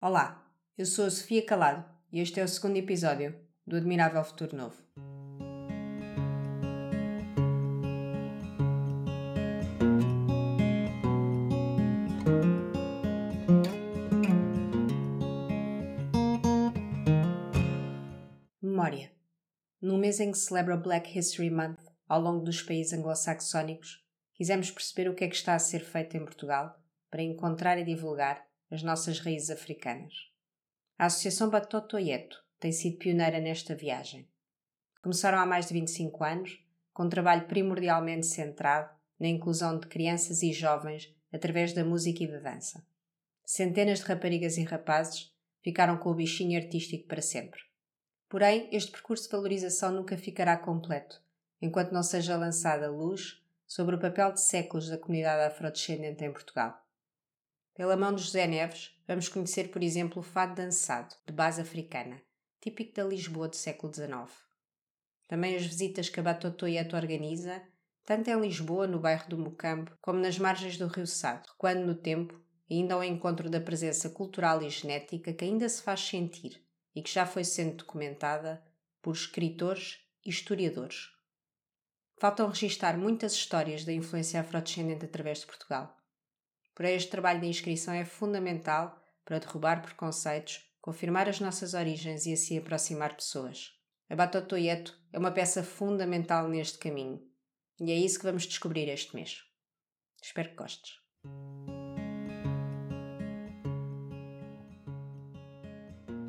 Olá, eu sou a Sofia Calado e este é o segundo episódio do Admirável Futuro Novo. Memória. No mês em que se celebra o Black History Month ao longo dos países anglo-saxónicos, quisemos perceber o que é que está a ser feito em Portugal para encontrar e divulgar as nossas raízes africanas. A Associação Batotoyeto tem sido pioneira nesta viagem. Começaram há mais de 25 anos, com um trabalho primordialmente centrado na inclusão de crianças e jovens através da música e da dança. Centenas de raparigas e rapazes ficaram com o bichinho artístico para sempre. Porém, este percurso de valorização nunca ficará completo, enquanto não seja lançada luz sobre o papel de séculos da comunidade afrodescendente em Portugal. Pela mão de José Neves, vamos conhecer, por exemplo, o fado dançado, de base africana, típico da Lisboa do século XIX. Também as visitas que a Batotoieto organiza, tanto em Lisboa, no bairro do Mocambo, como nas margens do Rio Sado, recuando no tempo ainda ao encontro da presença cultural e genética que ainda se faz sentir e que já foi sendo documentada por escritores e historiadores. Faltam registar muitas histórias da influência afrodescendente através de Portugal Porém, este trabalho de inscrição é fundamental para derrubar preconceitos, confirmar as nossas origens e assim aproximar pessoas. A Batotoyeto é uma peça fundamental neste caminho e é isso que vamos descobrir este mês. Espero que gostes.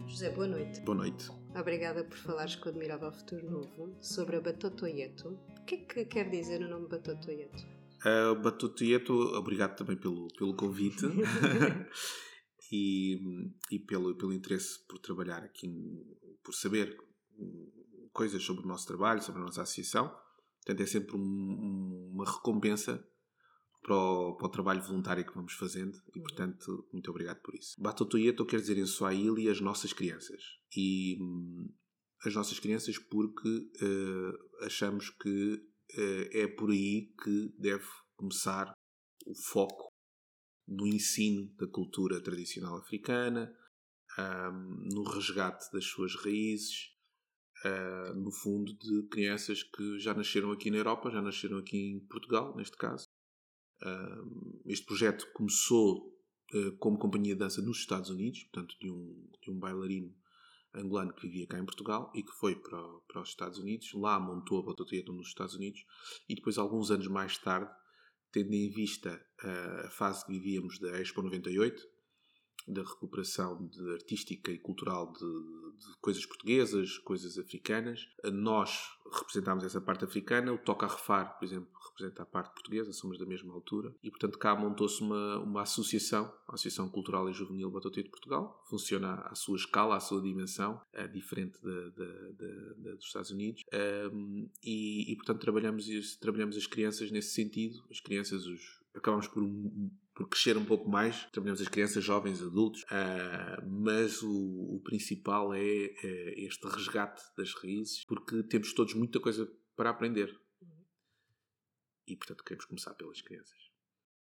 José, boa noite. Boa noite. Obrigada por falares com o Admirável Futuro Novo sobre a Batotoyeto. O que é que quer dizer o nome Batotoyeto? Uh, Batutuieto, obrigado também pelo, pelo convite e, e pelo, pelo interesse por trabalhar aqui, por saber coisas sobre o nosso trabalho, sobre a nossa associação. Portanto, é sempre um, uma recompensa para o, para o, trabalho voluntário que vamos fazendo e, portanto, muito obrigado por isso. Batutuieto quer dizer em Swahili as nossas crianças. E hum, as nossas crianças porque uh, achamos que é por aí que deve começar o foco no ensino da cultura tradicional africana, no resgate das suas raízes, ah, no fundo, de crianças que já nasceram aqui na Europa, já nasceram aqui em Portugal, neste caso. este projeto começou ah, como companhia de dança nos Estados Unidos, portanto, de um, de um bailarino angolano que vivia cá em Portugal e que foi para, para os Estados Unidos. Lá montou a Batotieta nos Estados Unidos e depois, alguns anos mais tarde, tendo em vista uh, a fase que vivíamos da Expo 98, da recuperação de artística e cultural de, de, coisas portuguesas, coisas africanas. Nós representámos essa parte africana, o Toca Refar, por exemplo, representa a parte portuguesa, somos da mesma altura. E, portanto, cá montou-se uma, uma associação, a Associação Cultural e Juvenil Batuta de Portugal. Funciona à sua escala, à sua dimensão, é diferente dos Estados Unidos. Um, e, e, portanto, trabalhamos, trabalhamos as crianças nesse sentido. As crianças, os, acabamos por um, por crescer um pouco mais. Trabalhamos as crianças, jovens, adultos, uh, mas o, o principal é, é, este resgate das raízes, porque temos todos muita coisa para aprender. E, portanto, queremos começar pelas crianças.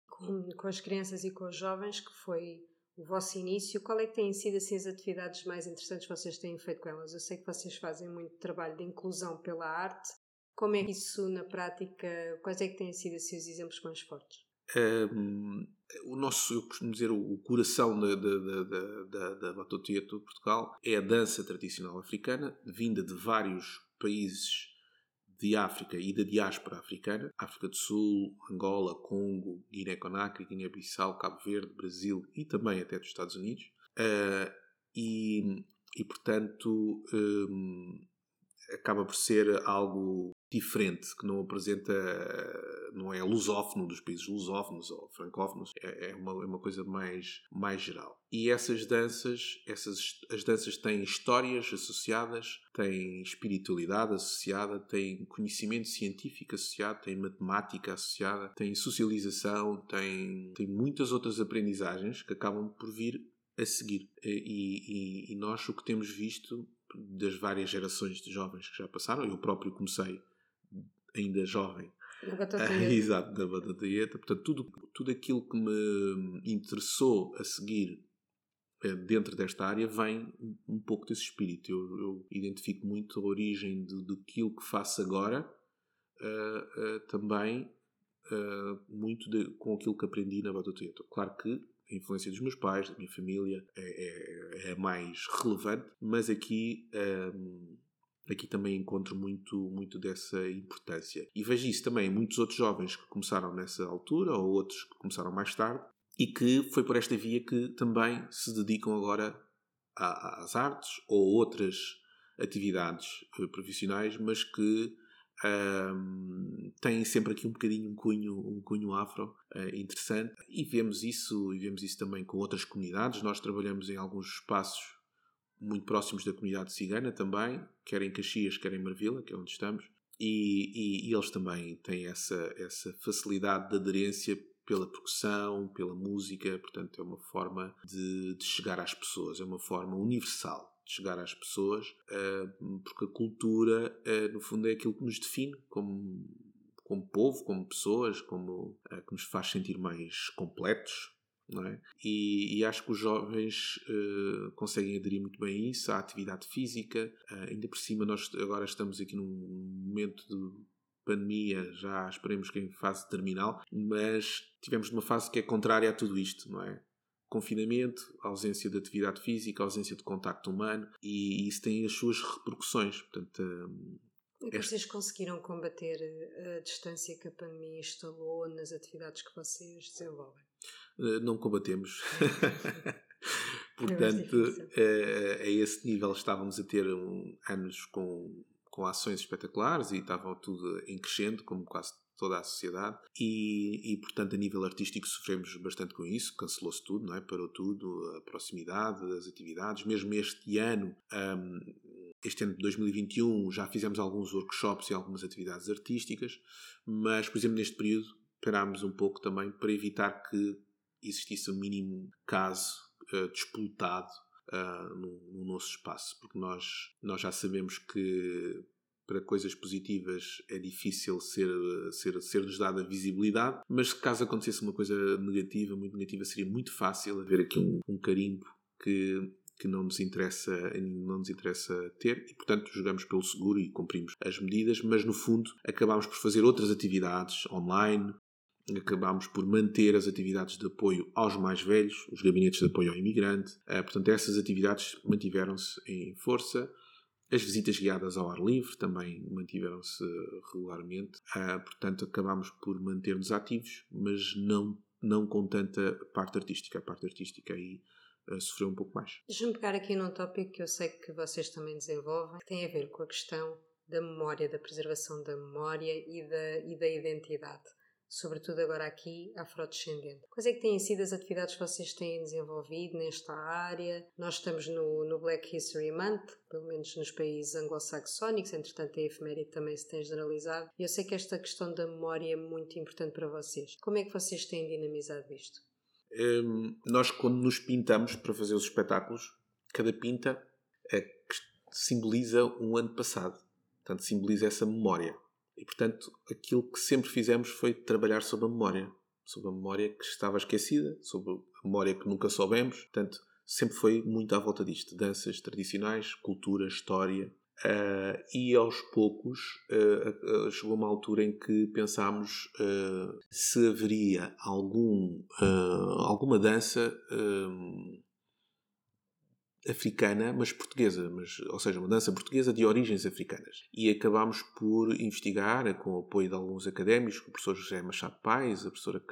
Com, com as crianças e com os jovens, que foi o vosso início, qual é que têm sido assim, as atividades mais interessantes que vocês têm feito com elas? Eu sei que vocês fazem muito trabalho de inclusão pela arte. Como é que isso na prática, quais é que têm sido assim, os exemplos mais fortes? Um, o nosso, eu costumo dizer, o coração da, da, da, da, da Batutia de Portugal é a dança tradicional africana, vinda de vários países de África e da diáspora africana, África do Sul, Angola, Congo, Guiné-Conakry, Guiné-Bissau, Cabo Verde, Brasil e também até dos Estados Unidos. Uh, e, e, portanto, um, acaba por ser algo diferente, que não apresenta, não é lusófono dos países lusófonos ou francófonos, é, é, uma, é uma coisa mais, mais geral. E essas danças, essas, as danças têm histórias associadas, têm espiritualidade associada, têm conhecimento científico associado, têm matemática associada, têm socialização, têm, têm muitas outras aprendizagens que acabam por vir a seguir. E, e, e nós o que temos visto das várias gerações de jovens que já passaram, eu próprio comecei ainda jovem. Da batata dieta. Exato, da batata. Portanto, tudo, tudo aquilo que me interessou a seguir dentro desta área vem um pouco desse espírito. Eu, eu identifico muito a origem de, daquilo que faço agora, uh, uh, também uh, muito de, com aquilo que aprendi na Bota Teatro. Claro que a influência dos meus pais, da minha família, é, é, é mais relevante, mas aqui. Um, aqui também encontro muito, muito dessa importância. E vejo isso também em muitos outros jovens que começaram nessa altura ou outros que começaram mais tarde e que foi por esta via que também se dedicam agora às artes ou outras atividades eh, profissionais, mas que um, têm sempre aqui um bocadinho um cunho, um cunho afro uh, interessante e vemos isso e vemos isso também com outras comunidades. Nós trabalhamos em alguns espaços muito próximos da comunidade cigana também, quer em Caxias, quer em Marvila, que é onde estamos, e, e, e eles também têm essa, essa facilidade de aderência pela percussão, pela música, portanto é uma forma de, de chegar às pessoas, é uma forma universal de chegar às pessoas, uh, porque a cultura, uh, no fundo, é aquilo que nos define como, como povo, como pessoas, como uh, que nos faz sentir mais completos. É? e, e acho que os jovens conseguem aderir muito bem a isso, à atividade física. ainda por cima, nós agora estamos aqui num momento de pandemia, já esperemos que em fase terminal, mas tivemos uma fase que é contrária a tudo isto, não é? Confinamento, ausência de atividade física, ausência de contacto humano e isso tem as suas repercussões. Portanto, hum, e este... vocês conseguiram combater a distância que a pandemia instalou nas atividades que vocês desenvolvem? Eh, não combatemos. Portanto, é, a esse nível estávamos a ter um, anos com com ações espetaculares e estava tudo em crescendo, como quase toda a sociedade. E, e, portanto, a nível artístico sofremos bastante com isso, cancelou-se tudo, não é? Parou tudo, a proximidade, as atividades. Mesmo este ano, um, este ano de 2021, já fizemos alguns workshops e algumas atividades artísticas, mas, por exemplo, neste período, parámos um pouco também para evitar que existisse um mínimo caso uh, disputado uh, no, no, nosso espaço, porque nós, nós já sabemos que para coisas positivas é difícil ser, ser, ser-nos dada visibilidade, mas caso acontecesse uma coisa negativa, muito negativa, seria muito fácil haver aqui um, um carimbo que que não nos interessa não nos interessa ter. E portanto jogamos pelo seguro e cumprimos as medidas mas no fundo acabamos por fazer outras atividades online acabámos por manter as atividades de apoio aos mais velhos, os gabinetes de apoio ao imigrante. Uh, portanto, essas atividades mantiveram-se em força. As visitas guiadas ao ar livre também mantiveram-se regularmente. Uh, portanto, acabámos por manter-nos ativos, mas não, não com tanta parte artística. A parte artística aí uh, sofreu um pouco mais. Deixa-me pegar aqui num tópico que eu sei que vocês também desenvolvem, que tem a ver com a questão da memória, da preservação da memória e da, e da identidade sobretudo agora aqui, afrodescendente. Quais é que têm sido as atividades que vocês têm desenvolvido nesta área? Nós estamos no, no Black History Month, pelo menos nos países anglo-saxónicos, entretanto a efeméride também se tem generalizado. E eu sei que esta questão da memória é muito importante para vocês. Como é que vocês têm dinamizado isto? Um, nós, quando nos pintamos para fazer os espetáculos, cada pinta é, simboliza um ano passado. Portanto, simboliza essa memória. E, portanto, aquilo que sempre fizemos foi trabalhar sobre a memória. Sobre a memória que estava esquecida, sobre a memória que nunca soubemos. Portanto, sempre foi muito à volta disto. Danças tradicionais, cultura, história. Uh, e aos poucos uh, uh, chegou uma altura em que pensámos se haveria algum, alguma dança africana, mas portuguesa, mas, ou seja, uma dança portuguesa de origens africanas. E acabámos por investigar, com o apoio de alguns académicos, o professor José Machado Paes, a professora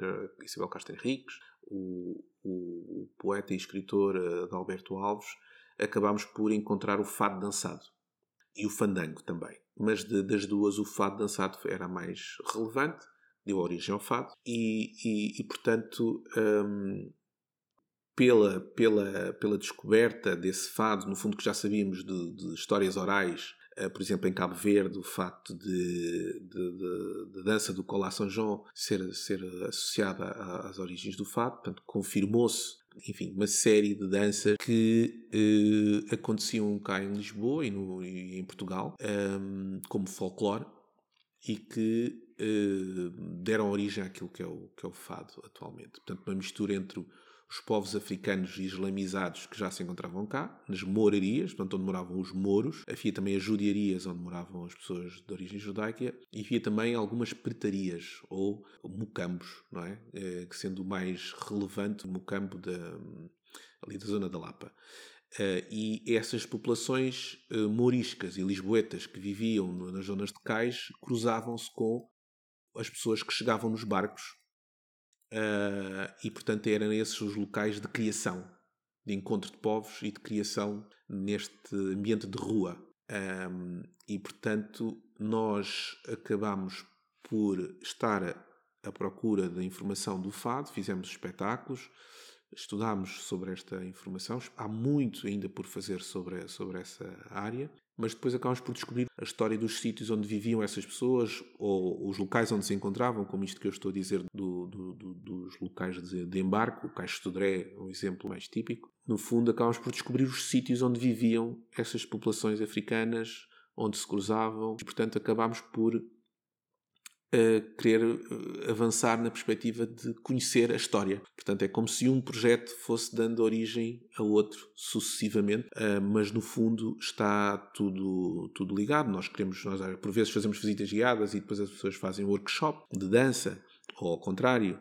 Isabel Castro Henriques, o, o, o, poeta e escritor eh, Adalberto Alves, acabámos por encontrar o fado dançado. E o fandango também. Mas de, das duas, o fado dançado era mais relevante, deu origem ao fado, e, e, e portanto, hum, pela, pela, pela descoberta desse fado, no fundo que já sabíamos de, de histórias orais, uh, por exemplo, em Cabo Verde, o facto de, de dança do Colá São João ser, ser associada às origens do fado, portanto, confirmou-se enfim, uma série de danças que uh, aconteciam cá em Lisboa e, no, e em Portugal, um, ehm, como folclore, e que uh, deram origem àquilo que é, o, que é o fado atualmente. Portanto, uma mistura entre os povos africanos islamizados que já se encontravam cá, nas morarias, portanto, onde moravam os moros. Havia também as judiarias, onde moravam as pessoas de origem judaica. E havia também algumas pretarias, ou mucambos, não é? é sendo o mais relevante, o mucambo da, ali da zona da Lapa. Uh, e essas populações uh, moriscas e lisboetas que viviam nas zonas de cais cruzavam-se com as pessoas que chegavam nos barcos uh, e, portanto, eram esses os locais de criação, de encontro de povos e de criação neste ambiente de rua. Um, e, portanto, nós acabamos por estar à procura da informação do fado, fizemos espetáculos, estudámos sobre esta informação. Há muito ainda por fazer sobre, sobre essa área, mas depois acabamos por descobrir a história dos sítios onde viviam essas pessoas ou os locais onde se encontravam, como isto que eu estou a dizer do, do, do, dos locais de, de embarque. O Caixo de Sodré é um exemplo mais típico. No fundo, acabamos por descobrir os sítios onde viviam essas populações africanas, onde se cruzavam, e portanto acabamos por a querer eh, avançar na perspectiva de conhecer a história. Portanto, é como se um projeto fosse dando origem a outro sucessivamente, eh, mas no fundo está tudo, tudo ligado. Nós queremos, nós por vezes fazemos visitas guiadas e depois as pessoas fazem workshop de dança, ou ao contrário,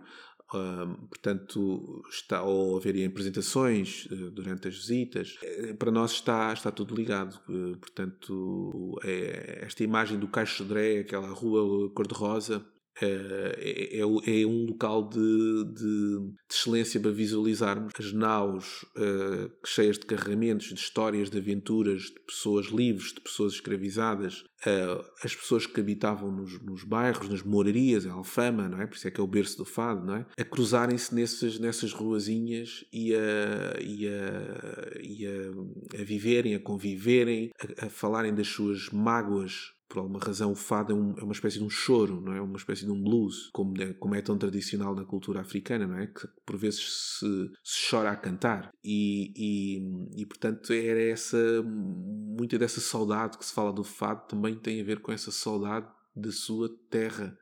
portanto, está, ou haverem apresentações uh, durante as visitas. Uh, para nós está, está tudo ligado. Portanto, é, esta imagem do Caixo de Dré, aquela rua cor-de-rosa, é, é, é, um local de, de, de, excelência para visualizarmos as naus uh, cheias de carregamentos, de histórias, de aventuras, de pessoas livres, de pessoas escravizadas, uh, as pessoas que habitavam nos, nos, bairros, nas morarias, a Alfama, não é? Por isso é que é o berço do fado, não é? A cruzarem-se nessas, nessas ruazinhas e a, e a, e a, a viverem, a conviverem, a, a falarem das suas mágoas por alguma razão o fado é, um, é, uma espécie de um choro, não é? Uma espécie de um blues, como é, como é tão tradicional na cultura africana, não é? Que por vezes se, se chora a cantar. E, e, e, portanto era essa, muita dessa saudade que se fala do fado também tem a ver com essa saudade da sua terra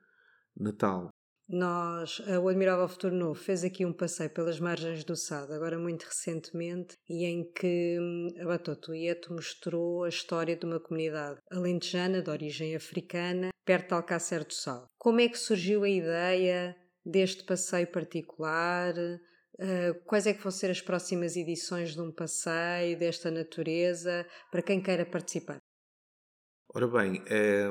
natal. Nós, o Admirável Futuro Novo fez aqui um passeio pelas margens do Sado, agora muito recentemente, e em que hum, a Batoto Ieto mostrou a história de uma comunidade alentejana de origem africana, perto de Alcácer do Sal. Como é que surgiu a ideia deste passeio particular? Uh, quais é que vão ser as próximas edições de um passeio desta natureza para quem queira participar? Ora bem, é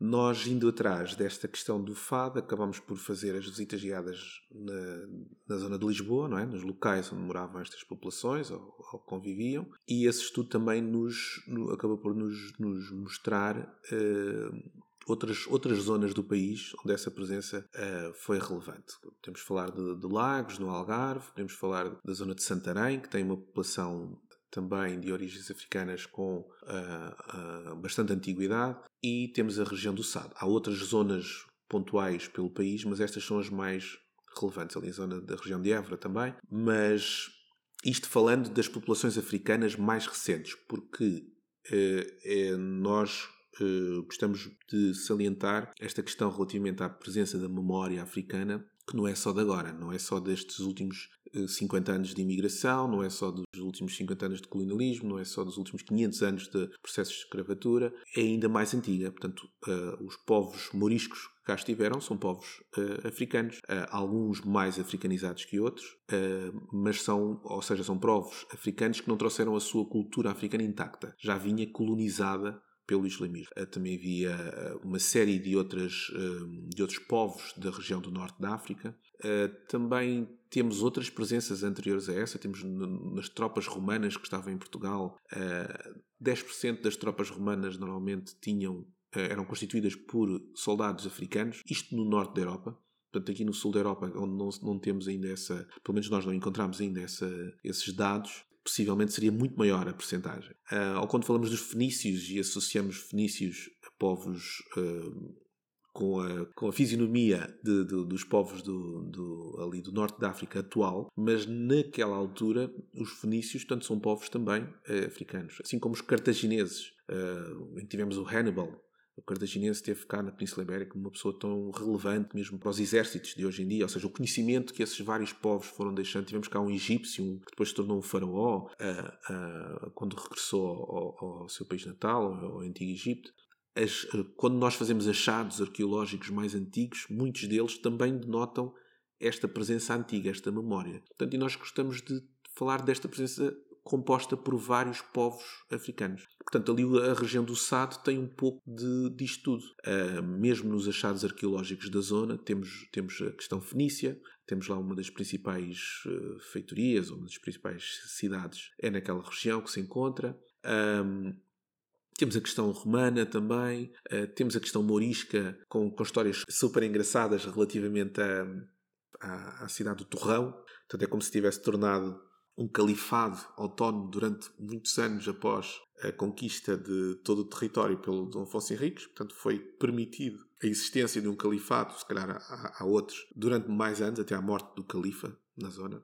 nós, indo atrás desta questão do fado, acabamos por fazer as visitas guiadas na, na zona de Lisboa, não é? nos locais onde moravam estas populações ou, ou conviviam, e esse estudo também nos, no, acabou por nos, nos mostrar uh, outras, outras zonas do país onde essa presença uh, foi relevante. Podemos falar de, de, Lagos, no Algarve, podemos falar da zona de Santarém, que tem uma população também de origens africanas com uh, uh, bastante antiguidade, e temos a região do Sado. Há outras zonas pontuais pelo país, mas estas são as mais relevantes, ali a zona da região de Évora também, mas isto falando das populações africanas mais recentes, porque uh, nós gostamos de salientar esta questão relativamente à presença da memória africana que não é só de agora, não é só destes últimos 50 eh, anos de imigração, não é só dos últimos 50 anos de colonialismo, não é só dos últimos 500 anos de processos de escravatura, é ainda mais antiga. Portanto, uh, os povos moriscos que cá estiveram são povos uh, africanos, uh, alguns mais africanizados que outros, mas são, ou seja, são povos africanos que não trouxeram a sua cultura africana intacta, já vinha colonizada pelo islamismo. Eh, também havia eh, uma série de, outras, eh, de outros povos da região do norte da África. Também temos outras presenças anteriores a essa. Temos nas tropas romanas que estavam em Portugal, 10% das tropas romanas normalmente tinham, eram constituídas por soldados africanos, isto no norte da Europa. Portanto, aqui no sul da Europa, onde não, não temos ainda essa, pelo menos nós não encontramos ainda essa, esses dados, possivelmente seria muito maior a percentagem. Uh, ou quando falamos dos fenícios e associamos fenícios a povos uh, com, a, com a fisionomia de, de, dos povos do, do, ali do norte da África atual, mas naquela altura os fenícios, tanto são povos também uh, africanos, assim como os cartagineses. tivemos o Hannibal, o cartaginense teve cá na Península Ibérica uma pessoa tão relevante mesmo para os exércitos de hoje em dia, ou seja, o conhecimento que esses vários povos foram deixando. Tivemos cá um egípcio que depois se tornou um faraó uh, uh, quando regressou ao, ao, seu país natal, ao antigo Egito. As, uh, quando nós fazemos achados arqueológicos mais antigos, muitos deles também denotam esta presença antiga, esta memória. Portanto, e nós gostamos de falar desta presença composta por vários povos africanos. Portanto, ali a região do Sado tem um pouco de, disto tudo. Uh, mesmo nos achados arqueológicos da zona, temos, temos a questão fenícia, temos lá uma das principais uh, feitorias, uma das principais cidades, é naquela região que se encontra. Um, temos a questão romana também, uh, temos a questão morisca, com, com histórias super engraçadas relativamente a, à, à cidade do Torrão. Portanto, é como se tivesse tornado um califado autónomo durante muitos anos após a conquista de todo o território pelo Dom Afonso Henriques. Portanto, foi permitido a existência de um califado, se calhar há, outros, durante mais anos, até à morte do califa na zona.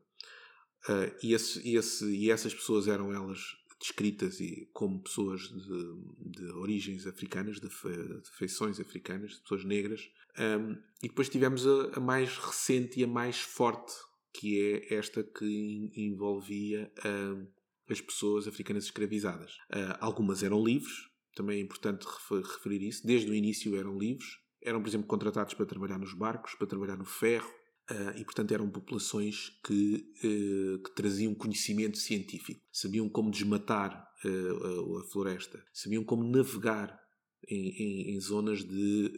Uh, e, esse, esse, e, essas pessoas eram elas descritas e como pessoas de, de origens africanas, de, fe, de, feições africanas, pessoas negras. Um, e depois tivemos a, a mais recente e a mais forte que é esta que envolvia uh, as pessoas africanas escravizadas. Uh, algumas eram livres, também é importante referir isso, desde o início eram livres, eram, por exemplo, contratados para trabalhar nos barcos, para trabalhar no ferro, uh, e, portanto, eram populações que, que, traziam conhecimento científico, sabiam como desmatar a floresta, sabiam como navegar em, em, em zonas de,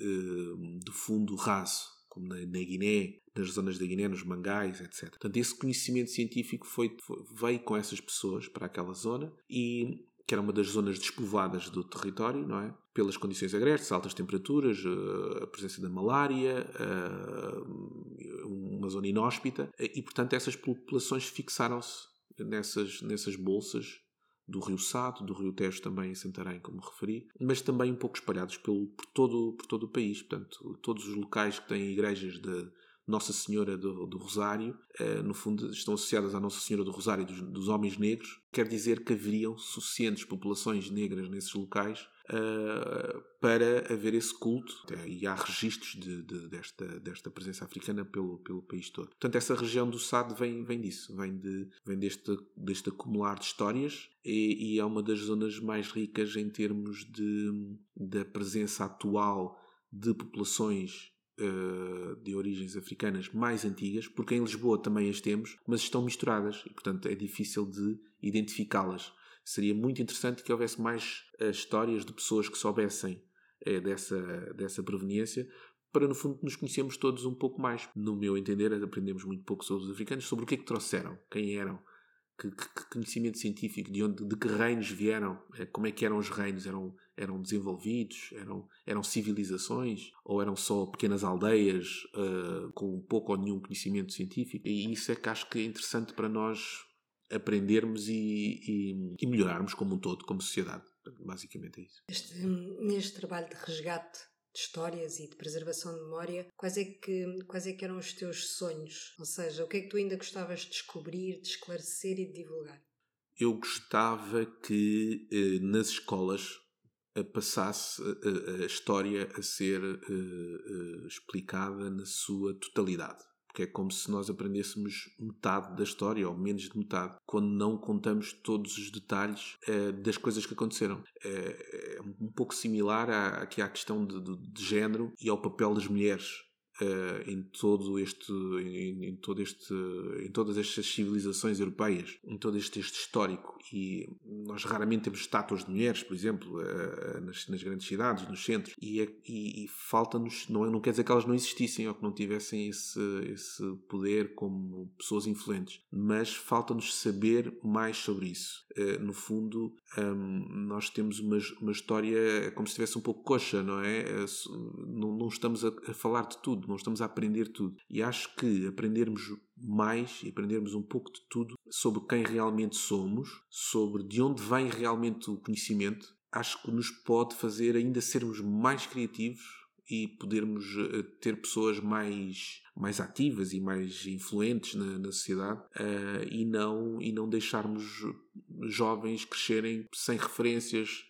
de fundo raso, como na, na Guiné, nas zonas da Guiné, nos mangais, etc. Portanto, esse conhecimento científico foi, foi, veio com essas pessoas para aquela zona e que era uma das zonas despovoadas do território, não é? Pelas condições agrestes, altas temperaturas, eh, a presença da malária, eh, uma zona inóspita, e portanto essas populações fixaram-se nessas, nessas bolsas do Rio Sado, do Rio Tejo também em Santarém, como referi, mas também um pouco espalhados pelo, por, todo, por todo o país. Portanto, todos os locais que têm igrejas de, nossa Senhora do, do Rosário, uh, no fundo estão associadas à Nossa Senhora do Rosário dos, dos, homens negros, quer dizer que haveriam suficientes populações negras nesses locais uh, para haver esse culto. E há registros de, de, desta, desta presença africana pelo, pelo país todo. Portanto, essa região do Sado vem, vem disso, vem, de, vem deste, deste acumular de histórias e, e é uma das zonas mais ricas em termos de, da presença atual de populações uh, de origens africanas mais antigas, porque em Lisboa também as temos, mas estão misturadas e, portanto, é difícil de identificá-las. Seria muito interessante que houvesse mais uh, histórias de pessoas que soubessem uh, dessa, dessa proveniência, para no fundo nos conhecermos todos um pouco mais. No meu entender, aprendemos muito pouco sobre os africanos, sobre o que é que trouxeram, quem eram, que, que, conhecimento científico, de onde, de que reinos vieram, como é que eram os reinos, eram eram desenvolvidos, eram, eram civilizações ou eram só pequenas aldeias uh, com pouco ou nenhum conhecimento científico. E isso é que acho que é interessante para nós aprendermos e, e, e melhorarmos como um todo, como sociedade. Basicamente é isso. Este, neste trabalho de resgate de histórias e de preservação de memória, quais é, que, quais é que eram os teus sonhos? Ou seja, o que é que tu ainda gostavas de descobrir, de esclarecer e de divulgar? Eu gostava que eh, nas escolas passasse a, a, história a ser explicada na sua totalidade. Porque é como se nós aprendêssemos metade da história, ou menos de metade, quando não contamos todos os detalhes uh, das coisas que aconteceram. É, é um pouco similar à, aqui à questão de, de, de género e ao papel das mulheres Uh, em todo este em, em, todo este em todas estas civilizações europeias em todo este, histórico. E nós raramente temos estátuas de mulheres por exemplo uh, nas, nas, grandes cidades nos centros. E, é, e, e falta-nos não, não quer dizer que elas não existissem ou que não tivessem esse esse poder como pessoas influentes. Mas falta-nos saber mais sobre isso. Uh, no fundo um, nós temos uma, uma história como se estivesse um pouco coxa não é? Não, não estamos a, a falar de tudo tudo, não estamos a aprender tudo. E acho que aprendermos mais e aprendermos um pouco de tudo sobre quem realmente somos, sobre de onde vem realmente o conhecimento, acho que nos pode fazer ainda sermos mais criativos e podermos eh, ter pessoas mais, mais ativas e mais influentes na, na sociedade uh, e, não, e não deixarmos jovens crescerem sem referências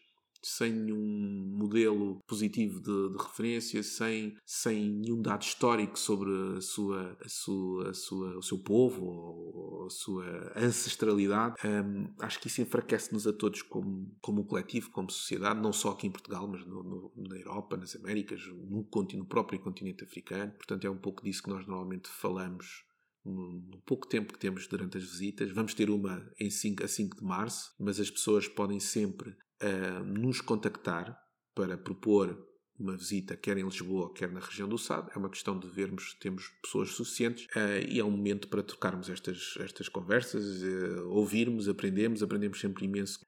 sem nenhum modelo positivo de, de, referência, sem, sem nenhum dado histórico sobre a sua, a sua, a sua, o seu povo ou a sua ancestralidade, um, acho que isso enfraquece-nos a todos como, como coletivo, como sociedade, não só aqui em Portugal, mas no, no, na Europa, nas Américas, no, no próprio continente africano. Portanto, é um pouco disso que nós normalmente falamos no pouco tempo que temos durante as visitas. Vamos ter uma em 5, a 5 de março, mas as pessoas podem sempre uh, nos contactar para propor uma visita, quer em Lisboa, quer na região do Sado. É uma questão de vermos se temos pessoas suficientes uh, e é um momento para trocarmos estas, estas conversas, uh, ouvirmos, aprendemos, aprendemos sempre imenso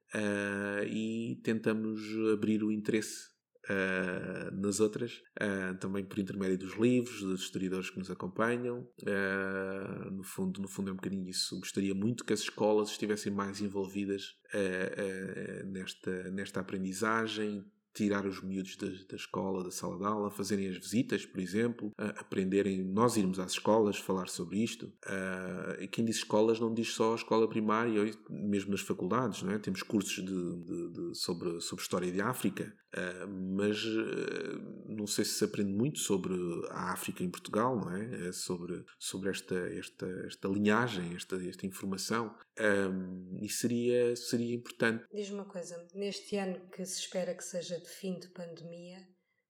e tentamos abrir o interesse Uh, nas outras, uh, também por intermédio dos livros, dos historiadores que nos acompanham. Uh, no, fundo, no fundo é um bocadinho isso. Gostaria muito que as escolas estivessem mais envolvidas nesta, nesta aprendizagem, tirar os miúdos da, da, escola, da sala de aula, fazerem as visitas, por exemplo, uh, aprenderem, nós irmos às escolas falar sobre isto. Uh, quem diz escolas não diz só a escola primária, mesmo nas faculdades, não é? Temos cursos de, de, de sobre, sobre história de África, uh, mas não sei se se aprende muito sobre a África em Portugal, não é? é sobre, sobre esta, esta, esta linhagem, esta, esta informação. Um, e seria, seria importante. Diz-me uma coisa, neste ano que se espera que seja de fim de pandemia,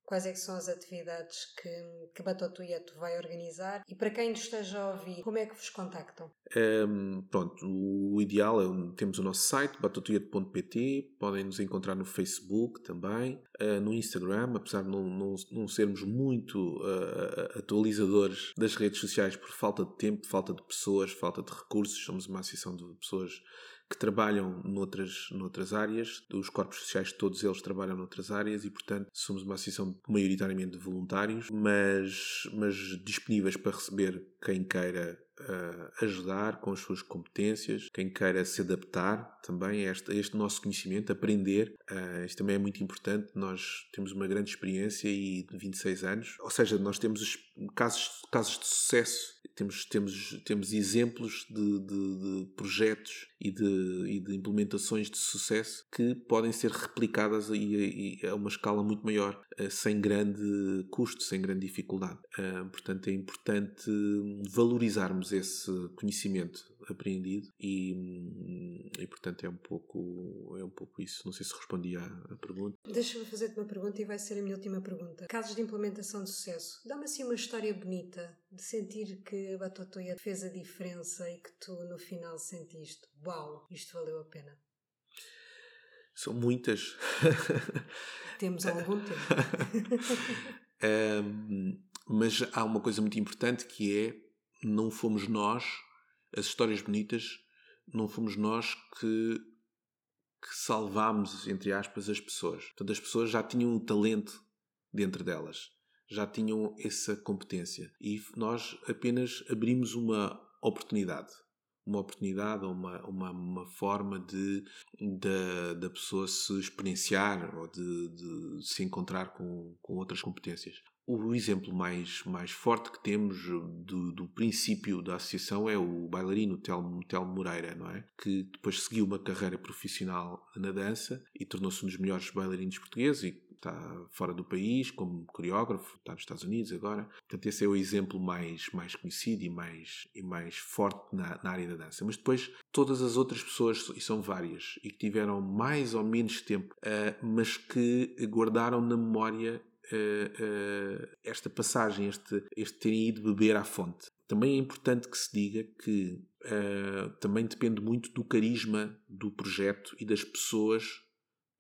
quais é são as atividades que, que Batotuieto vai organizar e para quem esteja a ouvir, como é que vos contactam? Um, pronto, o ideal é, temos o nosso site, batotuieto.pt, podem nos encontrar no Facebook também, uh, no Instagram, apesar de não, não, não sermos muito uh, atualizadores das redes sociais por falta de tempo, falta de pessoas, falta de recursos, somos uma associação de pessoas que trabalham noutras, noutras áreas, os corpos sociais, todos eles trabalham noutras áreas e, portanto, somos uma associação maioritariamente de voluntários, mas, mas disponíveis para receber quem queira uh, ajudar com as suas competências, quem queira se adaptar também a este, a este nosso conhecimento, aprender. Uh, isto também é muito importante. Nós temos uma grande experiência e 26 anos, ou seja, nós temos casos, casos de sucesso, temos, temos, temos exemplos de, de, de projetos e de, e de, implementações de sucesso que podem ser replicadas e, e a uma escala muito maior, uh, sem grande custo, sem grande dificuldade. portanto, é importante valorizarmos esse conhecimento apreendido e, e portanto é um pouco é um pouco isso. Não sei se respondi à, à pergunta. Deixa-me fazer-te uma pergunta e vai ser a minha última pergunta. Casos de implementação de sucesso. Dá-me assim uma história bonita de sentir que a Batotoia fez a diferença e que tu no final sentiste uau, isto valeu a pena. São muitas. Temos algum tempo. Um, mas há uma coisa muito importante que é não fomos nós, as histórias bonitas, não fomos nós que, que salvámos, entre aspas, as pessoas. Portanto, as pessoas já tinham o talento dentro delas, já tinham essa competência. E nós apenas abrimos uma oportunidade. Uma oportunidade ou uma, uma, uma forma de da, da pessoa se experienciar ou de, de se encontrar com, com outras competências. O exemplo mais, mais forte que temos do, do princípio da associação é o bailarino Telmo, Telmo Moreira, não é? Que depois seguiu uma carreira profissional na dança e tornou-se um dos melhores bailarinos portugueses e está fora do país como coreógrafo, está nos Estados Unidos agora. Portanto, esse é o exemplo mais, mais conhecido e mais, e mais forte na, na área da dança. Mas depois, todas as outras pessoas, e são várias, e que tiveram mais ou menos tempo, uh, mas que guardaram na memória uh, uh, esta passagem, este, este terem ido beber à fonte. Também é importante que se diga que uh, também depende muito do carisma do projeto e das pessoas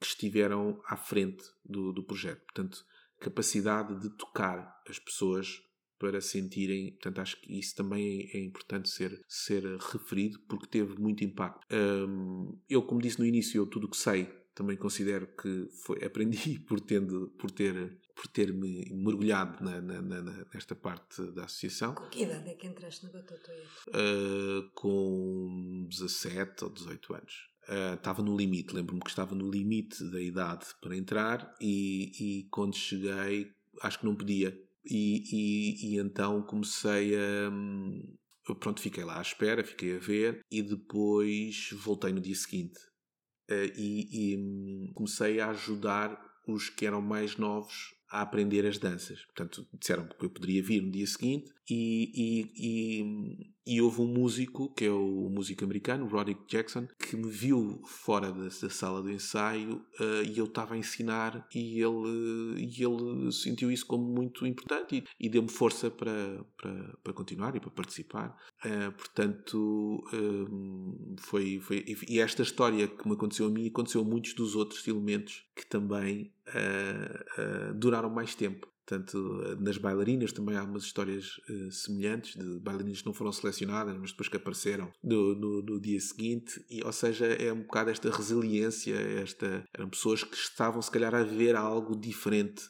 que estiveram à frente do, do projeto. Portanto, capacidade de tocar as pessoas para sentirem. Portanto, acho que isso também é, é importante ser, ser referido porque teve muito impacto. Um, eu, como disse no início, eu tudo o que sei também considero que foi, aprendi por, tendo, por ter por ter-me mergulhado na, na, na, nesta parte da associação. Com que idade é que entraste na Batotoeta? Uh, com 17 ou 18 anos. Uh, estava no limite, lembro-me que estava no limite da idade para entrar e, e quando cheguei acho que não podia. E, e, e então comecei a. Hum, pronto, fiquei lá à espera, fiquei a ver e depois voltei no dia seguinte e, e comecei a ajudar os que eram mais novos a aprender as danças. Portanto, disseram que eu poderia vir no dia seguinte e, e, e, e, houve um músico, que é o músico americano, Roderick Jackson, que me viu fora da, da sala de ensaio uh, e eu estava a ensinar e ele, e ele sentiu isso como muito importante e, e deu-me força para, para, para continuar e para participar. Uh, portanto, uh, foi, foi. E esta história que me aconteceu a mim aconteceu a muitos dos outros elementos que também duraram mais tempo. Portanto, nas bailarinas também há umas histórias uh, semelhantes de bailarinas que não foram selecionadas, mas depois que apareceram no, no, no, dia seguinte. E, ou seja, é um bocado esta resiliência, esta, eram pessoas que estavam se calhar a ver algo diferente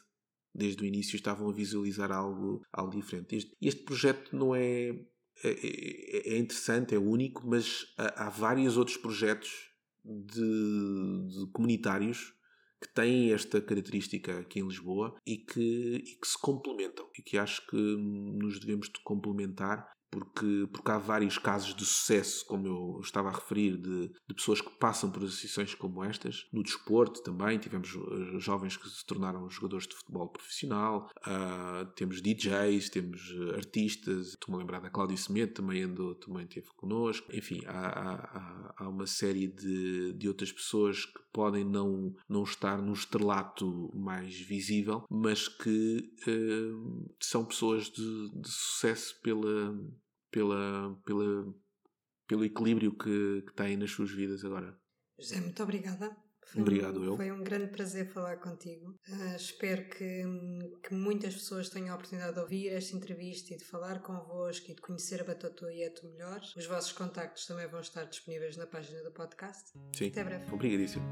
desde o início, estavam a visualizar algo, algo diferente. Este, este projeto não é, é, é, é interessante, é único, mas há, há vários outros projetos de, de comunitários que têm esta característica aqui em Lisboa e que, e que se complementam. E que acho que nos devemos de complementar porque, porque há vários casos de sucesso, como eu estava a referir, de, de pessoas que passam por associações como estas. No desporto também, tivemos eh, jovens que se tornaram jogadores de futebol profissional, uh, temos DJs, temos eh, artistas. Estou-me a lembrar da Cláudia Semedo, também andou, também esteve connosco. Enfim, há, há, há uma série de, de outras pessoas que podem não, não estar no estrelato mais visível, mas que uh, são pessoas de, de sucesso pela pela, pela, pelo equilíbrio que, que têm nas suas vidas agora. José, muito obrigada. Foi Obrigado, um, eu. Foi um grande prazer falar contigo. Uh, espero que, que muitas pessoas tenham a oportunidade de ouvir esta entrevista e de falar convosco e de conhecer a Batatoieto melhor. Os vossos contactos também vão estar disponíveis na página do podcast. Sim. Até breve. Obrigadíssimo.